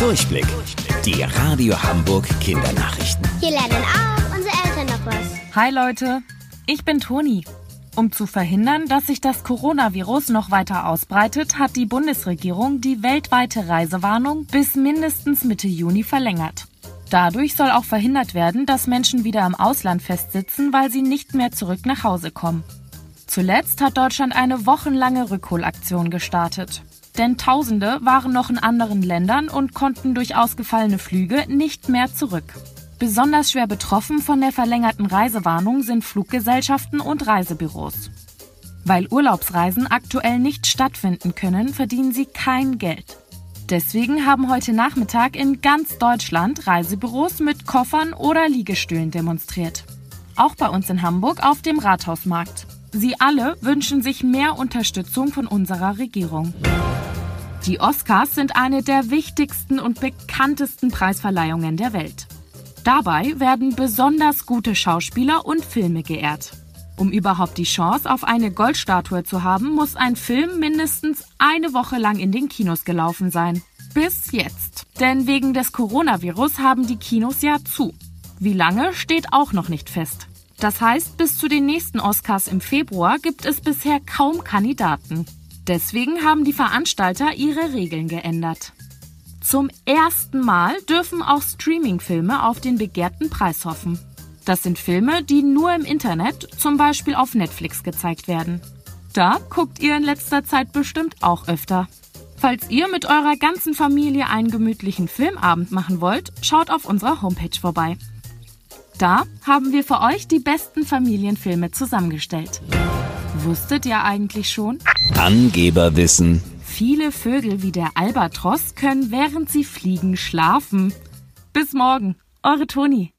Durchblick. Die Radio Hamburg Kindernachrichten. Hier lernen auch unsere Eltern noch was. Hi Leute, ich bin Toni. Um zu verhindern, dass sich das Coronavirus noch weiter ausbreitet, hat die Bundesregierung die weltweite Reisewarnung bis mindestens Mitte Juni verlängert. Dadurch soll auch verhindert werden, dass Menschen wieder im Ausland festsitzen, weil sie nicht mehr zurück nach Hause kommen. Zuletzt hat Deutschland eine wochenlange Rückholaktion gestartet. Denn Tausende waren noch in anderen Ländern und konnten durch ausgefallene Flüge nicht mehr zurück. Besonders schwer betroffen von der verlängerten Reisewarnung sind Fluggesellschaften und Reisebüros. Weil Urlaubsreisen aktuell nicht stattfinden können, verdienen sie kein Geld. Deswegen haben heute Nachmittag in ganz Deutschland Reisebüros mit Koffern oder Liegestühlen demonstriert. Auch bei uns in Hamburg auf dem Rathausmarkt. Sie alle wünschen sich mehr Unterstützung von unserer Regierung. Die Oscars sind eine der wichtigsten und bekanntesten Preisverleihungen der Welt. Dabei werden besonders gute Schauspieler und Filme geehrt. Um überhaupt die Chance auf eine Goldstatue zu haben, muss ein Film mindestens eine Woche lang in den Kinos gelaufen sein. Bis jetzt. Denn wegen des Coronavirus haben die Kinos ja zu. Wie lange steht auch noch nicht fest. Das heißt, bis zu den nächsten Oscars im Februar gibt es bisher kaum Kandidaten. Deswegen haben die Veranstalter ihre Regeln geändert. Zum ersten Mal dürfen auch Streaming-Filme auf den begehrten Preis hoffen. Das sind Filme, die nur im Internet, zum Beispiel auf Netflix, gezeigt werden. Da guckt ihr in letzter Zeit bestimmt auch öfter. Falls ihr mit eurer ganzen Familie einen gemütlichen Filmabend machen wollt, schaut auf unserer Homepage vorbei. Da haben wir für euch die besten Familienfilme zusammengestellt. Wusstet ihr eigentlich schon? Angeberwissen. Viele Vögel wie der Albatros können während sie fliegen schlafen. Bis morgen, eure Toni.